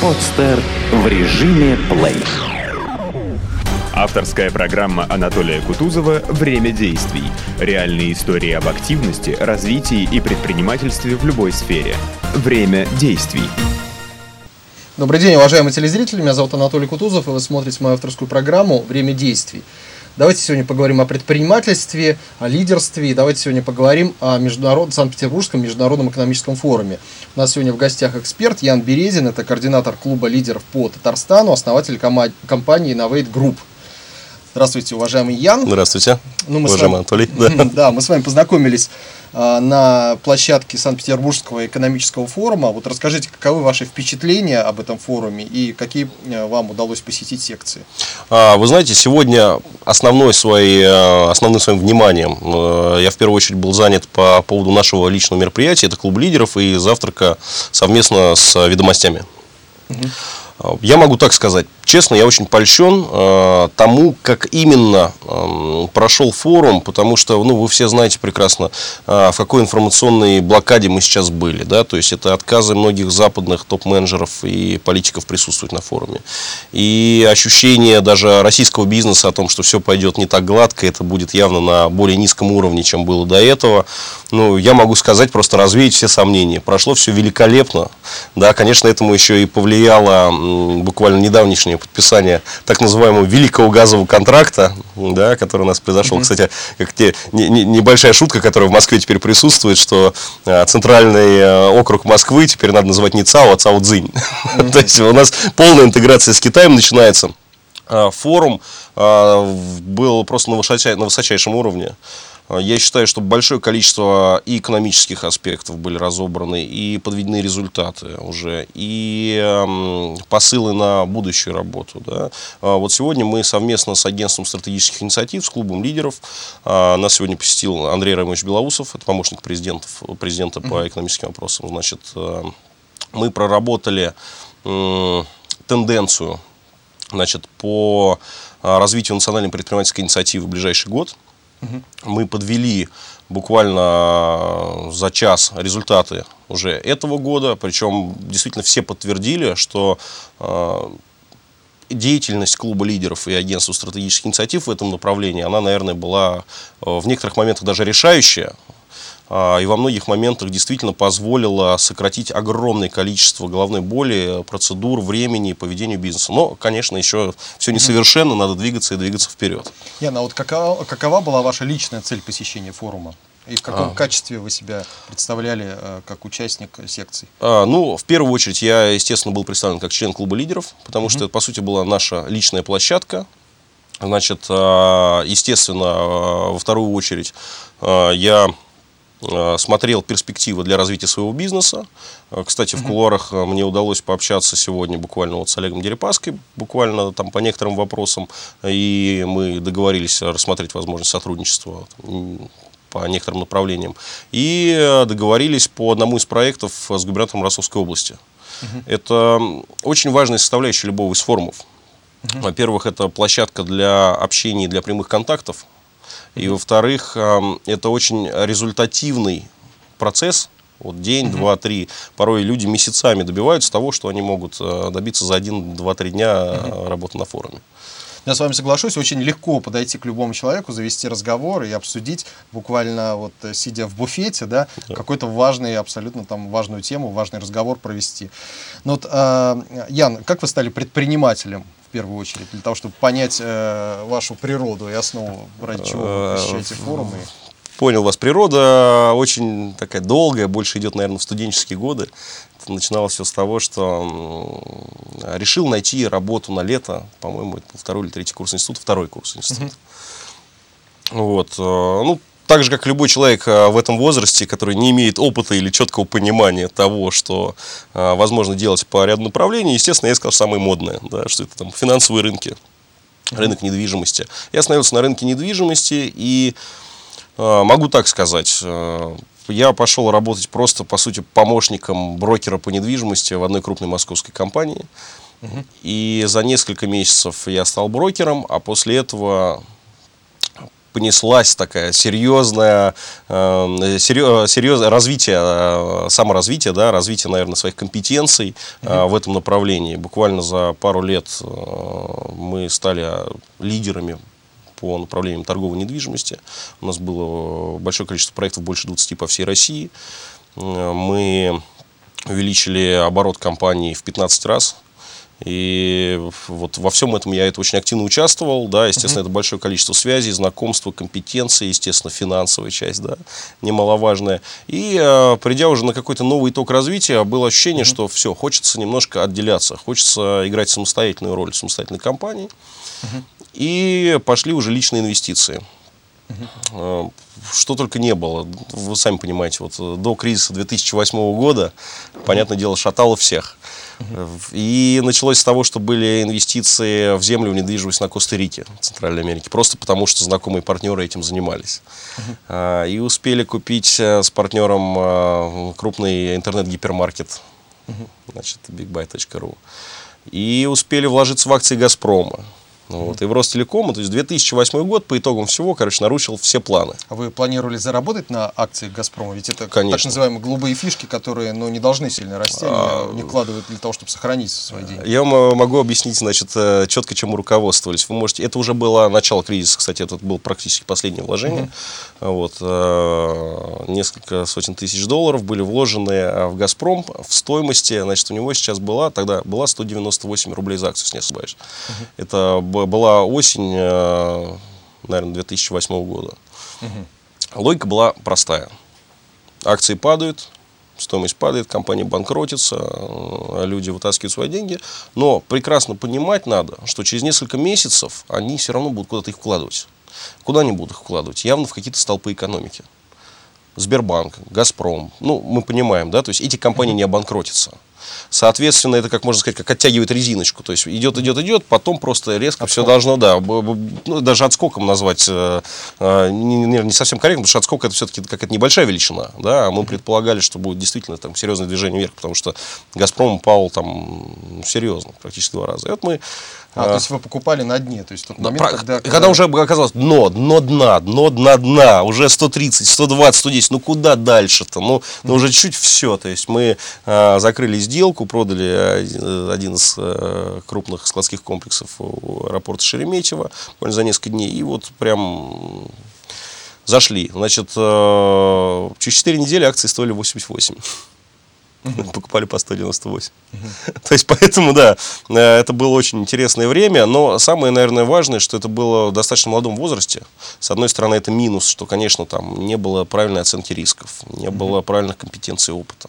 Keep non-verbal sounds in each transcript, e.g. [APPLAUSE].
Подстер в режиме плей. Авторская программа Анатолия Кутузова «Время действий». Реальные истории об активности, развитии и предпринимательстве в любой сфере. Время действий. Добрый день, уважаемые телезрители. Меня зовут Анатолий Кутузов, и вы смотрите мою авторскую программу «Время действий». Давайте сегодня поговорим о предпринимательстве, о лидерстве. И давайте сегодня поговорим о международном, Санкт-Петербургском международном экономическом форуме. У нас сегодня в гостях эксперт Ян Березин, это координатор клуба лидеров по Татарстану, основатель кома- компании Innovate Group. Здравствуйте, уважаемый Ян. Здравствуйте, Ну, мы уважаемый вами- Анатолий. [LAUGHS] Да. Да, мы с вами познакомились а, на площадке Санкт-Петербургского экономического форума. Вот расскажите, каковы ваши впечатления об этом форуме и какие э, вам удалось посетить секции? А, Вы знаете, сегодня основной своей, э, основным своим вниманием э, я в первую очередь был занят по поводу нашего личного мероприятия. Это клуб лидеров и завтрака совместно с ведомостями. А, Я могу так сказать. Честно, я очень польщен э, тому, как именно э, прошел форум, потому что, ну, вы все знаете прекрасно, э, в какой информационной блокаде мы сейчас были, да, то есть это отказы многих западных топ-менеджеров и политиков присутствовать на форуме. И ощущение даже российского бизнеса о том, что все пойдет не так гладко, это будет явно на более низком уровне, чем было до этого. Ну, я могу сказать, просто развеять все сомнения. Прошло все великолепно. Да, конечно, этому еще и повлияло буквально недавнешнее подписание так называемого великого газового контракта, да, который у нас произошел. Кстати, как те, не- не- небольшая шутка, которая в Москве теперь присутствует, что э, центральный э, округ Москвы теперь надо называть не ЦАО, а ЦАО-Дзинь. [LAUGHS] То есть у нас полная интеграция с Китаем начинается. А, Форум а, был просто на высочай- на высочайшем уровне. Я считаю, что большое количество и экономических аспектов были разобраны, и подведены результаты уже, и эм, посылы на будущую работу. Да. А, Вот сегодня мы совместно с агентством стратегических инициатив, с клубом лидеров, а, нас сегодня посетил Андрей Рамович Белоусов, это помощник президентов, президента по экономическим вопросам. Значит, э, мы проработали тенденцию значит, по а, развитию национальной предпринимательской инициативы в ближайший год. Мы подвели буквально а, за час результаты уже этого года, причем действительно все подтвердили, что а, деятельность клуба лидеров и агентства стратегических инициатив в этом направлении, она, наверное, была э, в некоторых моментах даже решающая, и во многих моментах действительно позволила сократить огромное количество головной боли, процедур, времени и поведения бизнеса. Но, конечно, еще все несовершенно, надо двигаться и двигаться вперед. Яна, а вот какова, какова была ваша личная цель посещения форума? И в каком А. качестве вы себя представляли э, как участник секций? А, ну, в первую очередь, я, естественно, был представлен как член клуба лидеров, потому что это, по сути, была наша личная площадка. Значит, а, естественно, а, во вторую очередь, а, я а, смотрел перспективы для развития своего бизнеса. А, Кстати, в кулуарах а, мне удалось пообщаться сегодня буквально вот с Олегом Дерипаской, буквально там по некоторым вопросам, и мы договорились рассмотреть возможность сотрудничества по некоторым направлениям. И э, договорились по одному из проектов с губернатором Ростовской области. Это очень важная составляющая любого из форумов. Во-первых, это площадка для общения, для прямых контактов. И во-вторых, это очень результативный процесс. Вот день, два, три. Порой люди месяцами добиваются того, что они могут э, добиться за один, два, три дня э, работы на форуме. Я с вами соглашусь, очень легко подойти к любому человеку, завести разговор и обсудить, буквально вот э, сидя в буфете, да, какой-то важный, абсолютно там важную тему, важный разговор провести. Ну вот, э, Ян, как вы стали предпринимателем в первую очередь, для того, чтобы понять э, вашу природу и основу, ради чего вы Э, посещаете форумы? Понял вас. Природа очень такая долгая, больше идет, наверное, в студенческие годы. Это начиналось все с того, что решил найти работу на лето, по-моему, это был второй или третий курс института, второй курс института. Вот. э, Ну, так же, как любой человек э, в этом возрасте, который не имеет опыта или четкого понимания того, что э, возможно делать по ряду направлений, естественно, я сказал самое модное, да, что это там финансовые рынки, рынок недвижимости. Я остановился на рынке недвижимости и э, могу так сказать, я пошел работать просто, по сути, помощником брокера по недвижимости в одной крупной московской компании. И за несколько месяцев я стал брокером, а после этого понеслась такая серьезная, э, серьезное развитие, э, саморазвитие, да, развитие, наверное, своих компетенций э, в этом направлении. Буквально за пару лет э, мы стали лидерами по направлениям торговой недвижимости. У нас было большое количество проектов, больше 20 по всей России. Э, мы увеличили оборот компании в 15 раз. И вот во всем этом я это очень активно участвовал, да, естественно, uh-huh. это большое количество связей, знакомства, компетенции, естественно, финансовая часть, да, немаловажная. И э, придя уже на какой-то новый итог развития, было ощущение, uh-huh. что все, хочется немножко отделяться, хочется играть самостоятельную роль в самостоятельной компании. Uh-huh. И пошли уже личные инвестиции. Uh-huh. Что только не было. Вы сами понимаете, вот до кризиса 2008 года, понятное дело, шатало всех. И началось с того, что были инвестиции в землю, в недвижимость на Коста-Рике, Центральной Америке, просто потому что знакомые партнеры этим занимались. Uh-huh. И успели купить э, с партнером э, крупный интернет-гипермаркет, значит, bigbuy.ru. И успели вложиться в акции «Газпрома». Вот, и в Ростелекома, то есть 2008 год по итогам всего, короче, нарушил все планы. А вы планировали заработать на акциях «Газпрома»? Ведь это Конечно. так называемые голубые фишки, которые ну, не должны сильно расти, а... не вкладывают для того, чтобы сохранить свои деньги. Я вам могу объяснить, значит, э, четко, чем мы руководствовались. Вы можете, это уже было начало кризиса, кстати, это было практически последнее вложение. Угу. Вот, э, несколько сотен тысяч долларов были вложены э, в «Газпром» в стоимости, значит, у него сейчас была, тогда была 198 рублей за акцию, если не ошибаюсь. Угу. Это была осень, э, наверное, 2008 года. Угу. Логика была простая. Акции падают, стоимость падает, компания банкротится, э, люди вытаскивают свои деньги. Но прекрасно понимать надо, что через несколько месяцев они все равно будут куда-то их вкладывать. Куда они будут их вкладывать? Явно в какие-то столпы экономики. Сбербанк, Газпром. Ну, мы понимаем, да, то есть эти компании не обанкротятся. Соответственно, это, как можно сказать, как оттягивает резиночку. То есть идет, идет, идет, потом просто резко Отскок. все должно, да, ну, даже отскоком назвать э, э, не, не, совсем корректно, потому что отскок это все-таки какая-то небольшая величина. Да? А мы предполагали, что будет действительно там серьезное движение вверх, потому что Газпром упал там серьезно, практически два раза. И вот мы а, то есть вы покупали на дне, то есть тот момент, про, когда, когда... Когда уже оказалось дно, дно дна, дно дна дна, уже 130, 120, 110, ну куда дальше-то? Ну, ну уже чуть все, то есть мы а, закрыли сделку, продали один, один из а, крупных складских комплексов у аэропорта Шереметьево за несколько дней, и вот прям зашли. Значит, а, через 4 недели акции стоили 88. [LAUGHS] покупали по 198. [LAUGHS] То есть, поэтому, да, э, это было очень интересное время, но самое, наверное, важное, что это было в достаточно молодом возрасте. С одной стороны, это минус, что, конечно, там не было правильной оценки рисков, не было правильных компетенций и опыта.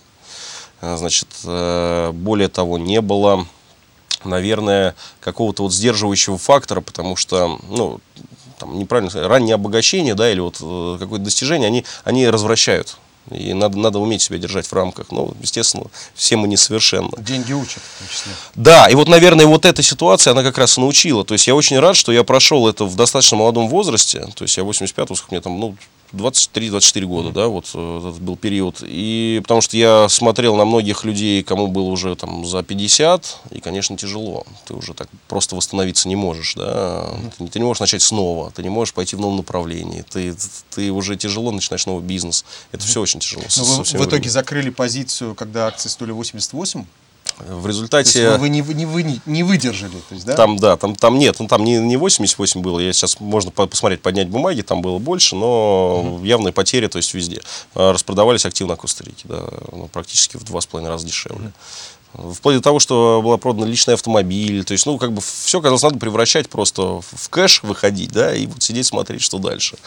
Э, значит, э, более того, не было, наверное, какого-то вот сдерживающего фактора, потому что, ну, там, неправильно раннее обогащение, да, или вот какое-то достижение, они, они развращают и надо, надо уметь себя держать в рамках. Но, естественно, все мы несовершенны. Деньги учат, в том числе. Да, и вот, наверное, вот эта ситуация, она как раз и научила. То есть я очень рад, что я прошел это в достаточно молодом возрасте. То есть я 85 мне там, ну, 23-24 года, да, вот э, этот был период. И потому что я смотрел на многих людей, кому было уже там за 50, и, конечно, тяжело. Ты уже так просто восстановиться не можешь, да. Ты, ты не можешь начать снова, ты не можешь пойти в новом направлении. Ты, ты уже тяжело начинаешь новый бизнес. Это все очень тяжело. Но вы в итоге временем. закрыли позицию, когда акции стоили 88? В результате... вы не, не, вы, не выдержали, то есть, да? Там, да, там, там нет, ну, там не, не 88 было, я сейчас, можно посмотреть, поднять бумаги, там было больше, но угу. явные потери, то есть везде. А, распродавались активно Коста-Рике, да, ну, практически в два с половиной раза дешевле. Угу. Вплоть до того, что была продана личный автомобиль, то есть, ну, как бы все, казалось, надо превращать просто в кэш, выходить, да, и вот сидеть, смотреть, что дальше.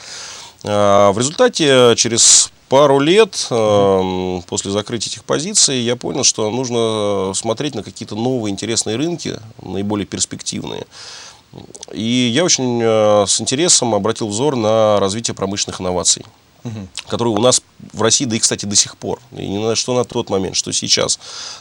А, в результате через пару лет э, после закрытия этих позиций я понял, что нужно смотреть на какие-то новые интересные рынки, наиболее перспективные. И я очень э, с интересом обратил взор на развитие промышленных инноваций. Которые у нас в России, да и, кстати, до сих пор, и не на что на тот момент, что сейчас.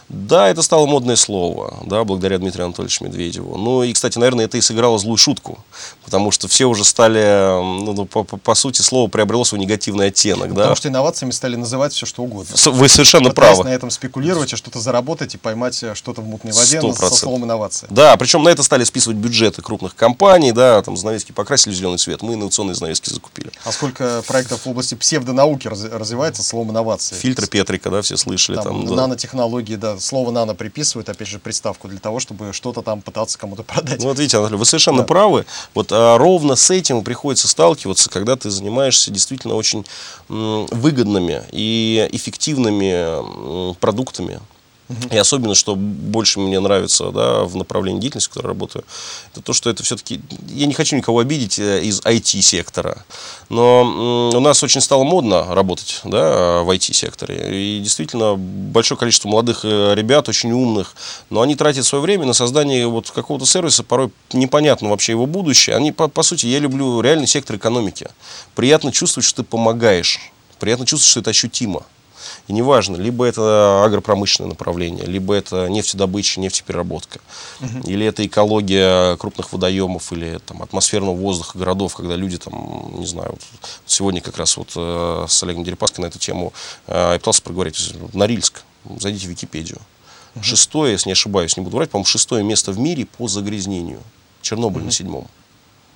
Да, это стало модное слово, да, благодаря Дмитрию Анатольевичу Медведеву. Ну и, кстати, наверное, это и сыграло злую шутку, потому что все уже стали, ну, ну по, по, по сути, слово приобрело свой негативный оттенок. Да. Потому что инновациями стали называть все, что угодно. Вы совершенно Пытаясь правы. на этом спекулировать, и что-то заработать и поймать э, что-то в мутной воде Сто на- со процентов. словом инновация. Да, причем на это стали списывать бюджеты крупных компаний, да, там занавески покрасили в зеленый цвет, мы инновационные занавески закупили. А сколько проектов в области псевдонауки раз- развивается словом инновации? Фильтры Петрика, да, все слышали. Там, Там, да. нанотехнологии, да, слово нано приписывают, опять же, приставку для того, чтобы что-то там пытаться кому-то продать. Ну, вот видите, Анатолий, вы совершенно Да. правы. Вот а, ровно с этим приходится сталкиваться, когда ты занимаешься действительно очень м, выгодными и эффективными м, продуктами. И особенно, что больше мне нравится да, в направлении деятельности, в которой работаю, это то, что это все-таки... Я не хочу никого обидеть э, из IT-сектора, но у нас очень стало модно работать да, в IT-секторе. И действительно, большое количество молодых э, ребят, очень умных, но они тратят свое время на создание вот какого-то сервиса, порой непонятно вообще его будущее. Они, по, по сути, я люблю реальный сектор экономики. Приятно чувствовать, что ты помогаешь. Приятно чувствовать, что это ощутимо. И неважно, либо это агропромышленное направление, либо это нефтедобыча, нефтепереработка, или это экология крупных водоемов, или там, атмосферного воздуха городов, когда люди там, не знаю, вот сегодня как раз вот э, с Олегом Дерипаской на эту тему э, я пытался проговорить. Норильск, зайдите в Википедию. Шестое, если не ошибаюсь, не буду врать, по-моему, шестое место в мире по загрязнению. Чернобыль на седьмом.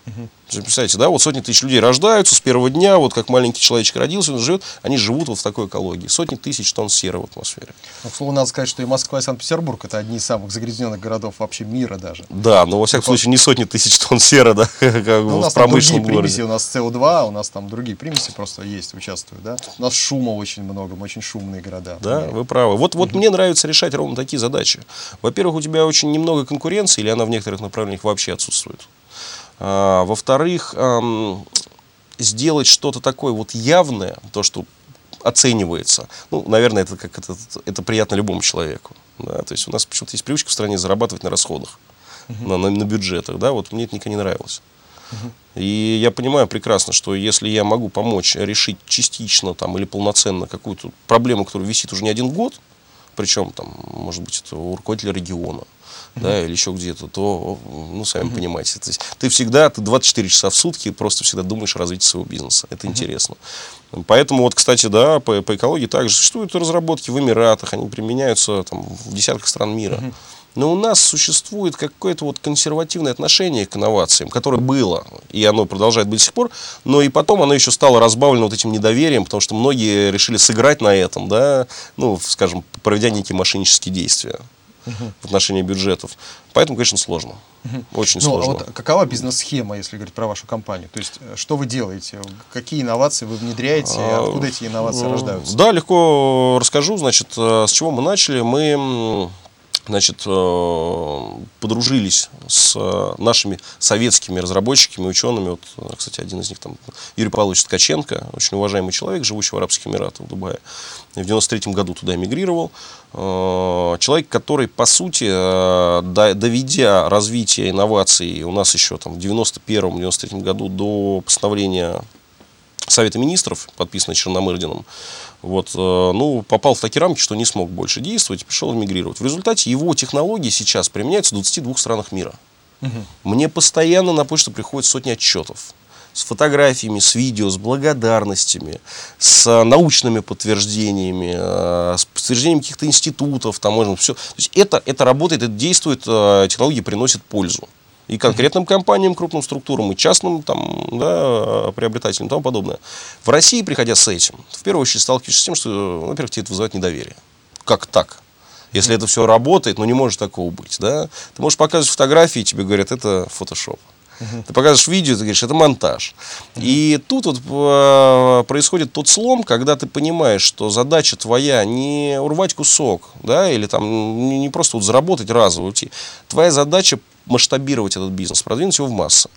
Вы Представляете, да, вот сотни тысяч людей рождаются с первого дня, вот как маленький человечек родился, он живет, они живут вот в такой экологии. Сотни тысяч тонн серы в атмосфере. Но, к слову, надо сказать, что и Москва, и Санкт-Петербург это одни из самых загрязненных городов вообще мира даже. Да, но во всяком случае не сотни тысяч тонн серы, да, [LAUGHS] как Ну, у в нас там промышленном примеси, городе. у нас СО2, у нас там другие примеси просто есть, участвуют, да. У нас шума очень много, мы очень шумные города. Да, вы правы. Вот, вот мне нравится решать ровно такие задачи. Во-первых, у тебя очень немного конкуренции, или она в некоторых направлениях вообще отсутствует. А, во-вторых, сделать что-то такое вот явное, то, что оценивается. Ну, наверное, это как это, это приятно любому человеку. Да? То есть у нас почему-то есть привычка в стране зарабатывать на расходах, на, на, на бюджетах. Да? Вот мне это никогда не нравилось. И я понимаю прекрасно, что если я могу помочь решить частично там, или полноценно какую-то проблему, которая висит уже не один год, причем там, может быть, это у руководителя региона, да, или еще где-то, то, ну, сами понимаете, то есть ты всегда, ты 24 часа в сутки просто всегда думаешь о развитии своего бизнеса. Это интересно. Поэтому вот, кстати, да, по, по экологии также существуют разработки в Эмиратах, они применяются там, в десятках стран мира. Но у нас существует какое-то вот консервативное отношение к инновациям, которое было, и оно продолжает быть до сих пор, но и потом оно еще стало разбавлено вот этим недоверием, потому что многие решили сыграть на этом, да, ну, скажем, проведя некие мошеннические действия в отношении бюджетов. Поэтому, конечно, сложно. Очень Ну, а сложно. вот какова бизнес-схема, если говорить про вашу компанию? То есть, э, что вы делаете? Какие инновации вы внедряете? А, Откуда эти инновации рождаются? Да, легко расскажу. Значит, э, с чего мы начали? Мы значит, э, подружились с э, нашими советскими разработчиками, учеными. Вот, э, кстати, один из них там Юрий Павлович Ткаченко, очень уважаемый человек, живущий в Арабских Эмиратах, в Дубае. В 93 году туда эмигрировал. Человек, который, по сути, до- доведя развитие инноваций у нас еще там в 91-93 году до постановления Совета министров, подписанный Черномырдином, вот, э, ну, попал в такие рамки, что не смог больше действовать и пришел эмигрировать. В результате его технологии сейчас применяются в 22 странах мира. Мне постоянно на почту приходят сотни отчетов с фотографиями, с видео, с благодарностями, с э, научными подтверждениями, э, с подтверждением каких-то институтов, там можно все. То есть это, это работает, это действует, технологии приносят пользу. И конкретным компаниям, крупным структурам, и частным там, да, приобретателям и тому подобное. В России, приходя с этим, в первую очередь сталкиваешься с тем, что, ну, во-первых, тебе это вызывает недоверие. Как так? Если это все работает, ну не может такого быть. Да? Ты можешь показывать фотографии, тебе говорят, это фотошоп. Ты показываешь видео, ты говоришь, это монтаж. И тут вот э, происходит тот слом, когда ты понимаешь, что задача твоя не урвать кусок, да, или там не не просто вот заработать разово уйти. Твоя задача масштабировать этот бизнес, продвинуть его в массы.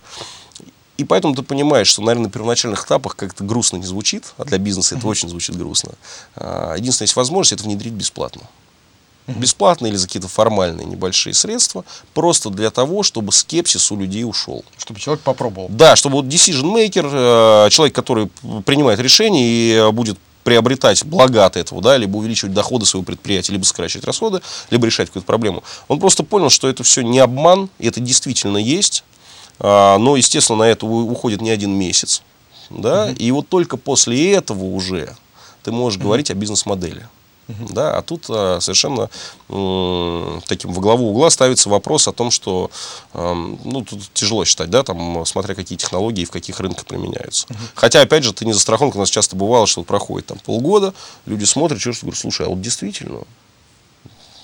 И поэтому ты понимаешь, что, наверное, на первоначальных этапах как-то грустно не звучит, а для бизнеса это очень звучит грустно. А, Единственная есть возможность это внедрить бесплатно. бесплатно или за какие-то формальные небольшие средства, просто для того, чтобы скепсис у людей ушел. Чтобы человек попробовал. Да, чтобы вот decision maker, э, человек, который принимает решение и будет приобретать блага от этого, да, либо увеличивать доходы своего предприятия, либо сокращать расходы, либо решать какую-то проблему. Он просто понял, что это все не обман, и это действительно есть, а, но, естественно, на это уходит не один месяц, да, угу. и вот только после этого уже ты можешь угу. говорить о бизнес-модели. Да, а тут а, совершенно таким во главу угла ставится вопрос о том, что ну, тут тяжело считать, да, там, смотря какие технологии и в каких рынках применяются. Uh-huh. Хотя, опять же, ты не застрахован, у нас часто бывало, что проходит там полгода, люди смотрят, что говорят, слушай, а вот действительно,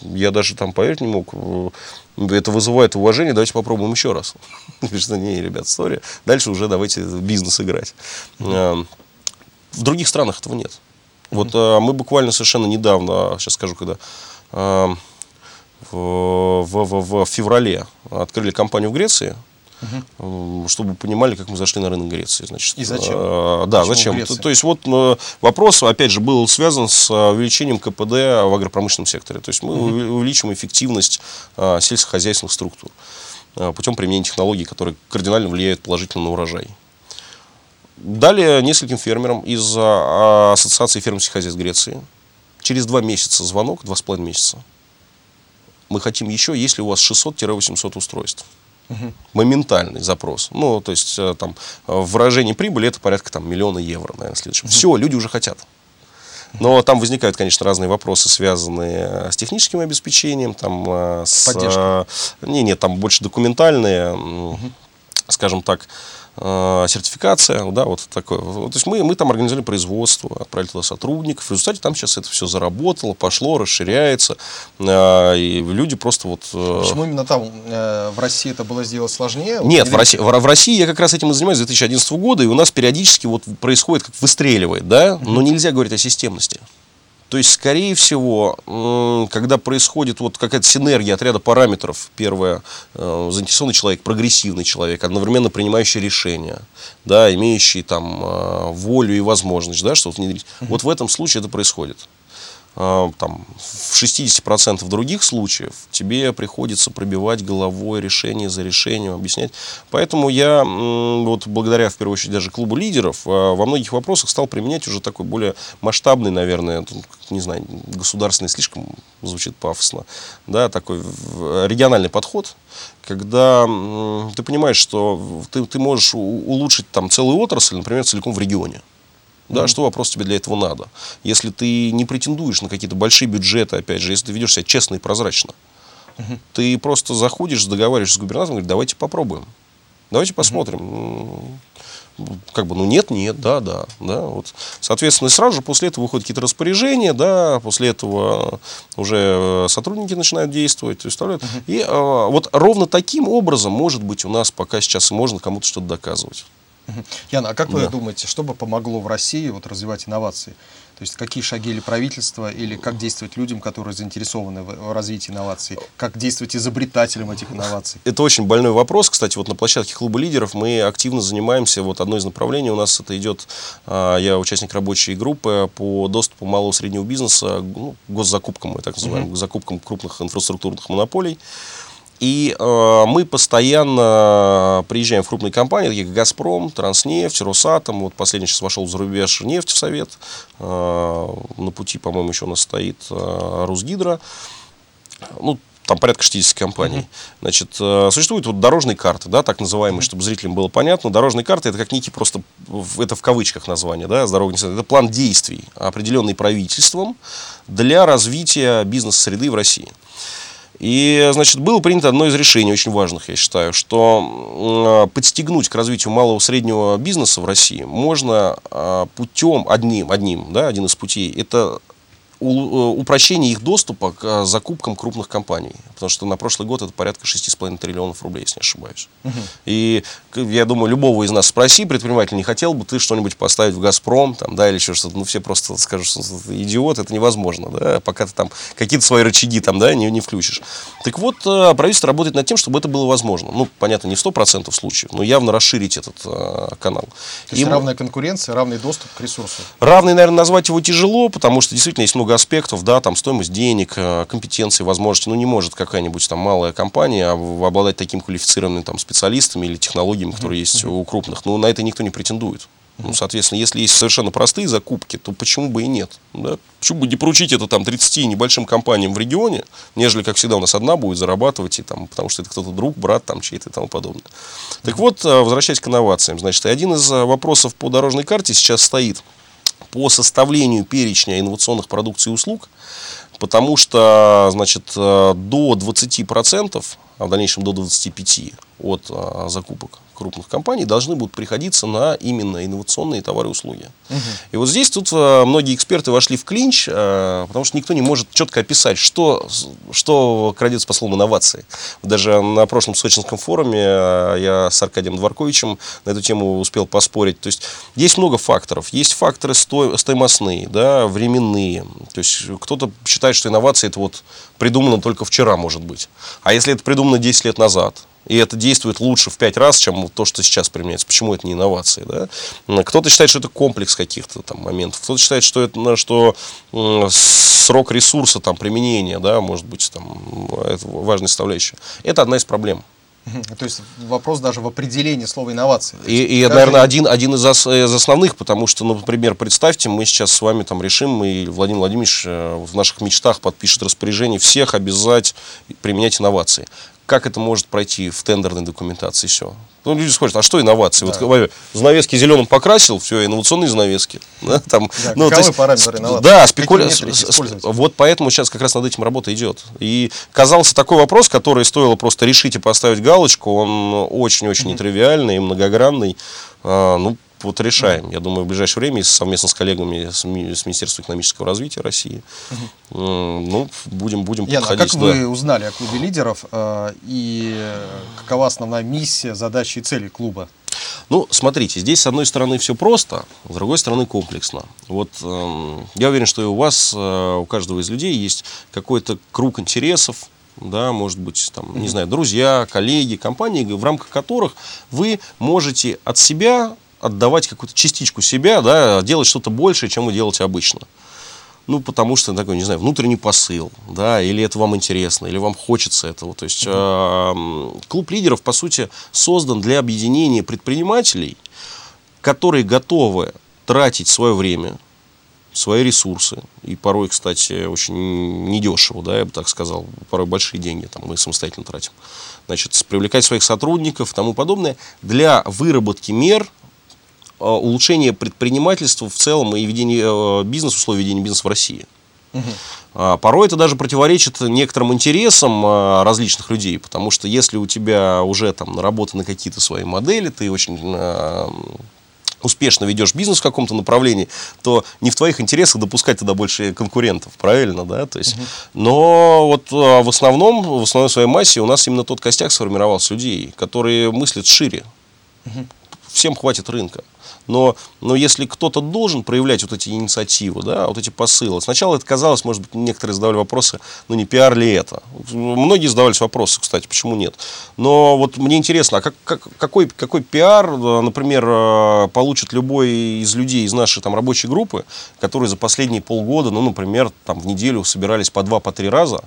я даже там поверить не мог. Это вызывает уважение, давайте попробуем еще раз. [LAUGHS] Говоришь, не, ребят, история. Дальше уже давайте бизнес играть. В других странах этого нет. Вот mm-hmm. мы буквально совершенно недавно, сейчас скажу, когда э, в, в, в, феврале открыли компанию в Греции, угу. чтобы понимали, как мы зашли на рынок Греции. Значит, И зачем? Э, да, Почему зачем? То, то есть вот э, вопрос, опять же, был связан с увеличением КПД в агропромышленном секторе. То есть мы угу. увеличим эффективность э, сельскохозяйственных структур э, путем применения технологий, которые кардинально влияют положительно на урожай. Далее нескольким фермерам из а, Ассоциации фермерских хозяйств Греции. Через два месяца звонок, два с половиной месяца. Мы хотим еще, если у вас 600-800 устройств. Угу. Моментальный запрос. Ну, то есть, э, там, выражение прибыли это порядка там, миллиона евро, наверное, следующем. Угу. Все, люди уже хотят. Но там возникают, конечно, разные вопросы, связанные с техническим обеспечением, там, э, с... Поддержка. Не, нет, там больше документальные, угу. скажем так, Э, сертификация, да, вот такое. То есть мы, мы там организовали производство, отправили туда сотрудников. В результате там сейчас это все заработало, пошло, расширяется. Э, и люди просто вот... Э, Почему именно там, в России это было сделать сложнее? Нет, в России, в, в России я как раз этим и занимаюсь с 2011 года, и у нас периодически вот происходит, как выстреливает, да, но нельзя говорить о системности. То есть, скорее всего, когда происходит вот какая-то синергия отряда параметров, первое, э, заинтересованный человек, прогрессивный человек, одновременно принимающий решения, да, имеющий там э, волю и возможность, да, что-то внедрить. Вот в этом случае это происходит. А, там, в 60% других случаев тебе приходится пробивать головой решение за решением, объяснять. Поэтому я, вот благодаря, в первую очередь, даже клубу лидеров, а, во многих вопросах стал применять уже такой более масштабный, наверное, не знаю, государственный слишком звучит пафосно, да, такой региональный подход, когда ты понимаешь, что ты, ты можешь улучшить там целую отрасль, например, целиком в регионе. Да, mm-hmm. что вопрос тебе для этого надо? Если ты не претендуешь на какие-то большие бюджеты, опять же, если ты ведешь себя честно и прозрачно, mm-hmm. ты просто заходишь, договариваешься с губернатором, говоришь, давайте попробуем. Давайте посмотрим. Mm-hmm. Как бы, ну нет, нет, да, да, да. Вот. Соответственно, сразу же после этого выходят какие-то распоряжения, да, после этого уже сотрудники начинают действовать, выставляют. Uh-huh. И а, вот ровно таким образом, может быть, у нас пока сейчас можно кому-то что-то доказывать. [LAUGHS] Яна, а как вы да. думаете, что бы помогло в России вот, развивать инновации? То есть какие шаги или правительства, или как действовать людям, которые заинтересованы в развитии инноваций? Как действовать изобретателям этих инноваций? Это очень больной вопрос. Кстати, вот на площадке клуба лидеров мы активно занимаемся. Вот одно из направлений у нас это идет, а, я участник рабочей группы по доступу малого и среднего бизнеса, ну, госзакупкам, мы так называем, uh-huh. закупкам крупных инфраструктурных монополий. И э, мы постоянно приезжаем в крупные компании, такие как «Газпром», «Транснефть», «Росатом». Вот последний сейчас вошел в зарубеж нефть в совет. Э, на пути, по-моему, еще у нас стоит э, «Русгидро». Ну, там порядка 60 компаний. Uh-huh. Значит, э, существуют вот дорожные карты, да, так называемые, чтобы зрителям было понятно. Дорожные карты это как некий просто, это в кавычках название, да, здоровый это план действий, определенный правительством для развития бизнес-среды в России. И, значит, было принято одно из решений, очень важных, я считаю, что подстегнуть к развитию малого и среднего бизнеса в России можно а, путем одним, одним, да, один из путей, это упрощение их доступа к э, закупкам крупных компаний. Потому что на прошлый год это порядка 6,5 триллионов рублей, если не ошибаюсь. Угу. И я думаю, любого из нас спроси, предприниматель, не хотел бы ты что-нибудь поставить в «Газпром», там, да, или еще что-то. Ну, все просто скажут, что ты идиот, это невозможно, да, пока ты там какие-то свои рычаги там, да, не, не включишь. Так вот, э, правительство работает над тем, чтобы это было возможно. Ну, понятно, не в 100% случаев, но явно расширить этот э, канал. То есть И равная конкуренция, равный доступ к ресурсу? Равный, наверное, назвать его тяжело, потому что действительно есть много аспектов, да, там стоимость денег, э, компетенции, возможности. Ну, не может какая-нибудь там малая компания обладать таким квалифицированными там специалистами или технологиями, которые есть у крупных. Ну, на это никто не претендует. Ну, соответственно, если есть совершенно простые закупки, то почему бы и нет? Да? Почему бы не поручить это там 30 небольшим компаниям в регионе, нежели, как всегда, у нас одна будет зарабатывать, и, там, потому что это кто-то друг, брат там чей-то и тому подобное. Так вот, э, возвращаясь к инновациям. Значит, один из э, вопросов по дорожной карте сейчас стоит по составлению перечня инновационных продукций и услуг, потому что, значит, э, до 20%, а в дальнейшем до 25% от закупок крупных компаний должны будут приходиться на именно инновационные товары и услуги. Угу. И вот здесь тут э, многие эксперты вошли в клинч, э, потому что никто не может четко описать, что, что крадется по слову инновации. Даже на прошлом Сочинском форуме э, я с Аркадием Дворковичем на эту тему успел поспорить. То есть есть много факторов. Есть факторы сто, стоимостные, да, временные. То есть кто-то считает, что инновация это вот придумано только вчера, может быть. А если это придумано 10 лет назад, и это действует лучше в пять раз, чем то, что сейчас применяется. Почему это не инновации? Да? Кто-то считает, что это комплекс каких-то там моментов. Кто-то считает, что это что срок ресурса там, применения, да, может быть, там, это важная составляющая. Это одна из проблем. То есть вопрос даже в определении слова инновации. И, и это, наверное, один, один из, ос, из основных, потому что, ну, например, представьте, мы сейчас с вами там решим, и Владимир Владимирович э, в наших мечтах подпишет распоряжение всех обязать применять инновации как это может пройти в тендерной документации все. Ну, люди спросят, а что инновации? Да. Вот занавески зеленым покрасил, все, инновационные занавески. [LAUGHS] Да, там, да, ну, есть, параметры инноваций? Да, спекуляция. Вот поэтому сейчас как раз над этим работа идет. И казался такой вопрос, который стоило просто решить и поставить галочку, он очень-очень mm-hmm. нетривиальный и многогранный. А, ну, вот решаем. Я думаю, в ближайшее время совместно с коллегами с, Министерства экономического развития России, угу. ну, будем, будем Яна, подходить. А как да. вы узнали о клубе лидеров э, и какова основная миссия, задачи и цели клуба? Ну, смотрите, здесь с одной стороны все просто, с другой стороны комплексно. Вот э, я уверен, что и у вас, э, у каждого из людей есть какой-то круг интересов, да, может быть, там, не знаю, друзья, коллеги, компании, в рамках которых вы можете от себя отдавать какую-то частичку себя, да, делать что-то большее, чем вы делаете обычно. Ну, потому что такой, не знаю, внутренний посыл, да, или это вам интересно, или вам хочется этого. То есть э, клуб лидеров, по сути, создан для объединения предпринимателей, которые готовы тратить свое время, свои ресурсы, и порой, кстати, очень недешево, да, я бы так сказал, порой большие деньги там мы самостоятельно тратим, значит, привлекать своих сотрудников и тому подобное, для выработки мер улучшение предпринимательства в целом и ведение э, бизнеса, условий ведения бизнеса в России. Угу. Порой это даже противоречит некоторым интересам э, различных людей, потому что если у тебя уже там наработаны какие-то свои модели, ты очень успешно ведешь бизнес в каком-то направлении, то не в твоих интересах допускать туда больше конкурентов, правильно, да? То есть, uh но вот в основном, в основной своей массе у нас именно тот костяк сформировался людей, которые мыслят шире. uh Всем хватит рынка. Но, но если кто-то должен проявлять вот эти инициативы, да, вот эти посылы, сначала это казалось, может быть, некоторые задавали вопросы, ну не пиар ли это? Многие задавались вопросы, кстати, почему нет? Но вот мне интересно, а как, как, какой, какой пиар, например, э, получит любой из людей из нашей там рабочей группы, которые за последние полгода, ну, например, там в неделю собирались по два, по три раза,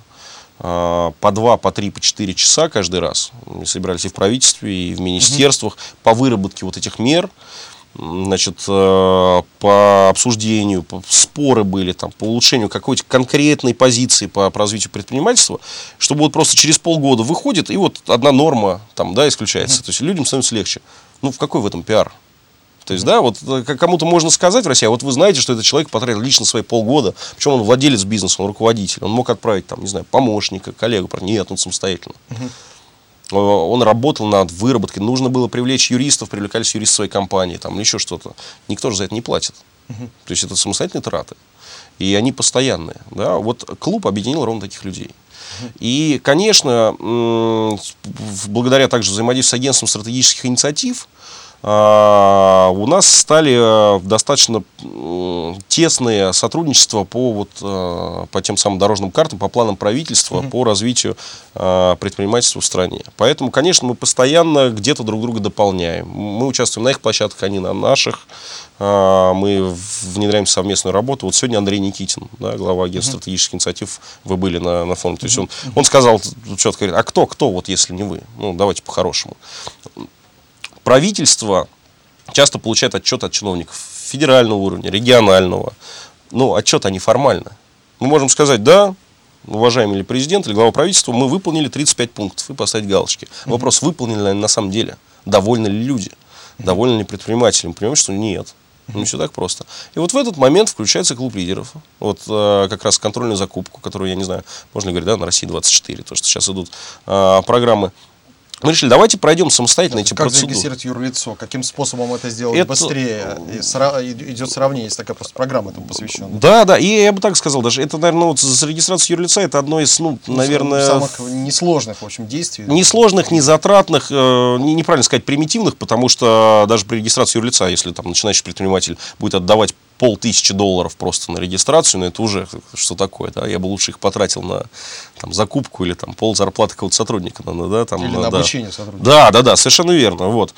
э, по два, по три, по четыре часа каждый раз. Мы собирались и в правительстве, и в министерствах mm-hmm. по выработке вот этих мер значит, э, по обсуждению, по, споры были там, по улучшению какой-то конкретной позиции по, по развитию предпринимательства, чтобы вот просто через полгода выходит, и вот одна норма там, да, исключается. Mm-hmm. То есть людям становится легче. Ну, в какой в этом пиар? То есть, да, вот э, кому-то можно сказать в России, а вот вы знаете, что этот человек потратил лично свои полгода, причем он владелец бизнеса, он руководитель, он мог отправить, там, не знаю, помощника, коллегу, нет, он самостоятельно. Uh-huh. Э, он работал над выработкой, нужно было привлечь юристов, привлекались юристы своей компании, там, или еще что-то. Никто же за это не платит. Угу. То есть это самостоятельные траты. И они постоянные. Да? Вот клуб объединил ровно таких людей. И, конечно, благодаря также взаимодействию с агентством стратегических инициатив, у нас стали а, достаточно тесные сотрудничества по, вот, а, по тем самым дорожным картам, по планам правительства, угу. по развитию предпринимательства в стране. Поэтому, конечно, мы постоянно где-то друг друга дополняем. Мы участвуем на их площадках, они на наших. Мы внедряем совместную работу. Вот сегодня Андрей Никитин, да, глава агентства uh стратегических инициатив, вы были на, на форуме. То есть он, он сказал четко, говорит, а кто, кто, вот если не вы? Ну, давайте по-хорошему правительство часто получает отчет от чиновников федерального уровня, регионального. Ну, отчет они формально. Мы можем сказать, да, уважаемый или президент, или глава правительства, мы выполнили 35 пунктов и поставить галочки. Mm-hmm. Вопрос, выполнили ли они на самом деле? Довольны ли люди? Mm-hmm. Довольны ли предприниматели? Мы понимаем, что нет. Не все так просто. И вот в этот момент включается клуб лидеров. Вот э, как раз контрольную закупку, которую, я не знаю, можно говорить, да, на России 24, то, что сейчас идут э, программы мы решили, давайте пройдем самостоятельно эти как процедуры. Как зарегистрировать юрлицо? Каким способом это сделать это... быстрее? И сра... Идет сравнение, есть такая просто программа этому посвященная. Да, да, и я бы так сказал, даже это, наверное, вот зарегистрация юрлица, это одно из, ну, ну наверное... Самых несложных, в общем, действий. Несложных, не затратных, э, неправильно сказать, примитивных, потому что даже при регистрации юрлица, если там начинающий предприниматель будет отдавать полтысячи долларов просто на регистрацию, но это уже что такое, да, я бы лучше их потратил на там, закупку или там пол зарплаты какого-то сотрудника, да, там, или на да. обучение сотрудника. Да, да, да, совершенно верно, вот.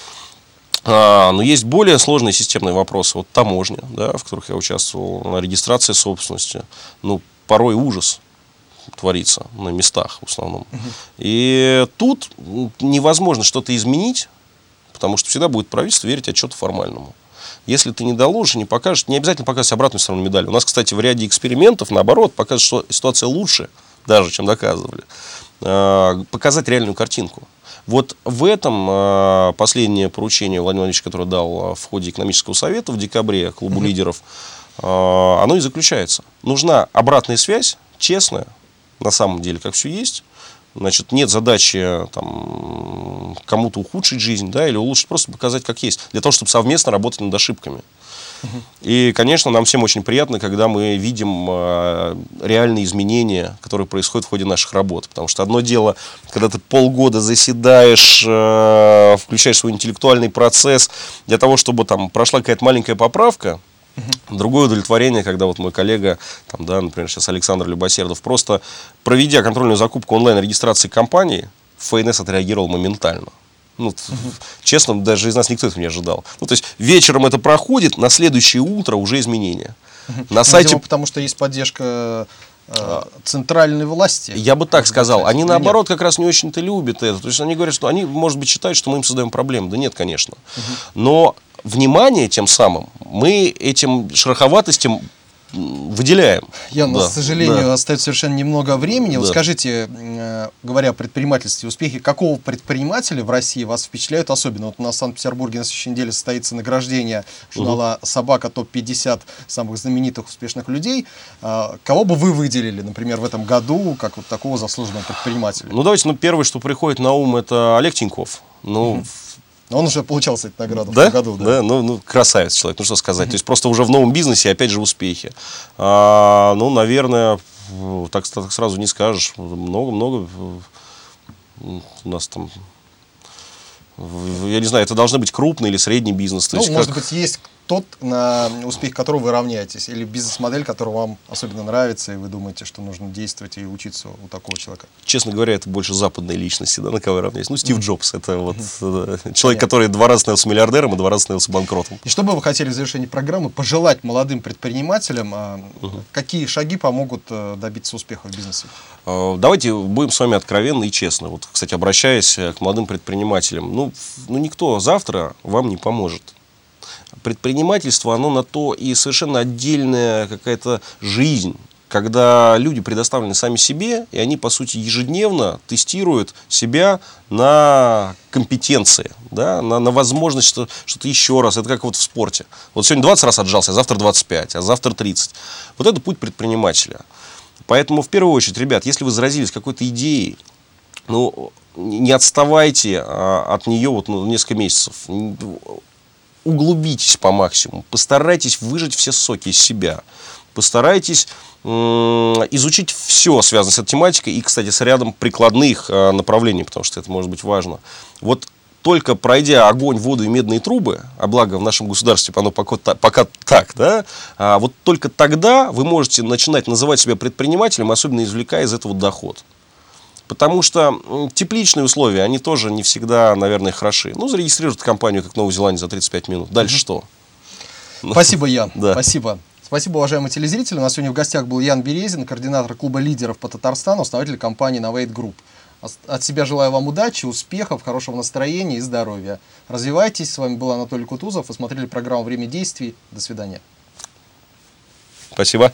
А, но есть более сложные системные вопросы, вот таможня, да, в которых я участвовал, на регистрации собственности, ну, порой ужас творится на местах в основном. Угу. И тут невозможно что-то изменить, потому что всегда будет правительство верить отчету формальному. Если ты не доложишь, не покажешь, не обязательно показывать обратную сторону медали. У нас, кстати, в ряде экспериментов, наоборот, показывает, что ситуация лучше даже, чем доказывали. А, показать реальную картинку. Вот в этом а, последнее поручение Владимир Владимирович, которое дал а, в ходе экономического совета в декабре клубу mm-hmm. лидеров, оно и заключается. Нужна обратная связь, честная, на самом деле, как все есть, Значит, нет задачи там, кому-то ухудшить жизнь да, или улучшить, просто показать, как есть, для того, чтобы совместно работать над ошибками. И, конечно, нам всем очень приятно, когда мы видим э, реальные изменения, которые происходят в ходе наших работ. Потому что одно дело, когда ты полгода заседаешь, э, включаешь свой интеллектуальный процесс для того, чтобы там прошла какая-то маленькая поправка, Угу. Другое удовлетворение, когда вот мой коллега, там, да, например, сейчас Александр Любосердов, просто проведя контрольную закупку онлайн-регистрации компании, ФНС отреагировал моментально. Ну, угу. честно, даже из нас никто этого не ожидал. Ну, то есть вечером это проходит, на следующее утро уже изменения. Угу. На сайте... Видимо, потому что есть поддержка э, центральной власти. Я бы так сказал. Они, наоборот, как раз не очень-то любят это. То есть они говорят, что они, может быть, считают, что мы им создаем проблемы. Да нет, конечно. Угу. Но внимание тем самым мы этим шероховатостям выделяем. Ян, да, к сожалению, да. остается совершенно немного времени. Да. Вот скажите, э, говоря о предпринимательстве, успехи какого предпринимателя в России вас впечатляют особенно? Вот в Санкт-Петербурге на следующей неделе состоится награждение журнала угу. «Собака» ТОП-50 самых знаменитых успешных людей. А, кого бы вы выделили, например, в этом году, как вот такого заслуженного предпринимателя? Ну, давайте, ну, первое, что приходит на ум, это Олег Тиньков. Ну, угу он уже получал, кстати, награду да? в году. Да, да ну, ну, красавец человек, ну что сказать. То есть просто уже в новом бизнесе, опять же, успехи. А, ну, наверное, так, так сразу не скажешь. Много-много у нас там я не знаю, это должны быть крупный или средний бизнес. То ну, есть может как... быть, есть тот, на успех которого вы равняетесь, или бизнес-модель, которая вам особенно нравится, и вы думаете, что нужно действовать и учиться у такого человека? Честно говоря, это больше западные личности, да, на кого я равняюсь. Ну, Стив mm-hmm. Джобс, это вот mm-hmm. человек, который два раза становился миллиардером и два раза становился банкротом. И что бы вы хотели в завершении программы пожелать молодым предпринимателям, mm-hmm. какие шаги помогут э, добиться успеха в бизнесе? А, давайте будем с вами откровенны и честны. Вот, кстати, обращаясь к молодым предпринимателям, ну, ну никто завтра вам не поможет предпринимательство, оно на то и совершенно отдельная какая-то жизнь, когда люди предоставлены сами себе, и они, по сути, ежедневно тестируют себя на компетенции, да, на, на возможность что, что-то еще раз. Это как вот в спорте. Вот сегодня 20 раз отжался, а завтра 25, а завтра 30. Вот это путь предпринимателя. Поэтому, в первую очередь, ребят, если вы заразились какой-то идеей, ну, не отставайте а, от нее вот ну, несколько месяцев углубитесь по максимуму, постарайтесь выжать все соки из себя, постарайтесь изучить все, связанное с этой тематикой, и, кстати, с рядом прикладных э, направлений, потому что это может быть важно. Вот только пройдя огонь, воду и медные трубы, а благо в нашем государстве оно пока, пока так, да, а вот только тогда вы можете начинать называть себя предпринимателем, особенно извлекая из этого доход. Потому что тепличные условия, они тоже не всегда, наверное, хороши. Ну, зарегистрировать компанию, как в Новой Зеландии, за 35 минут. Дальше что? Спасибо, Ян. [LAUGHS] Да. Спасибо. Спасибо, уважаемые телезрители. У нас сегодня в гостях был Ян Березин, координатор клуба лидеров по Татарстану, основатель компании Novate Group. От себя желаю вам удачи, успехов, хорошего настроения и здоровья. Развивайтесь. С вами был Анатолий Кутузов. Вы смотрели программу «Время действий». До свидания. Спасибо.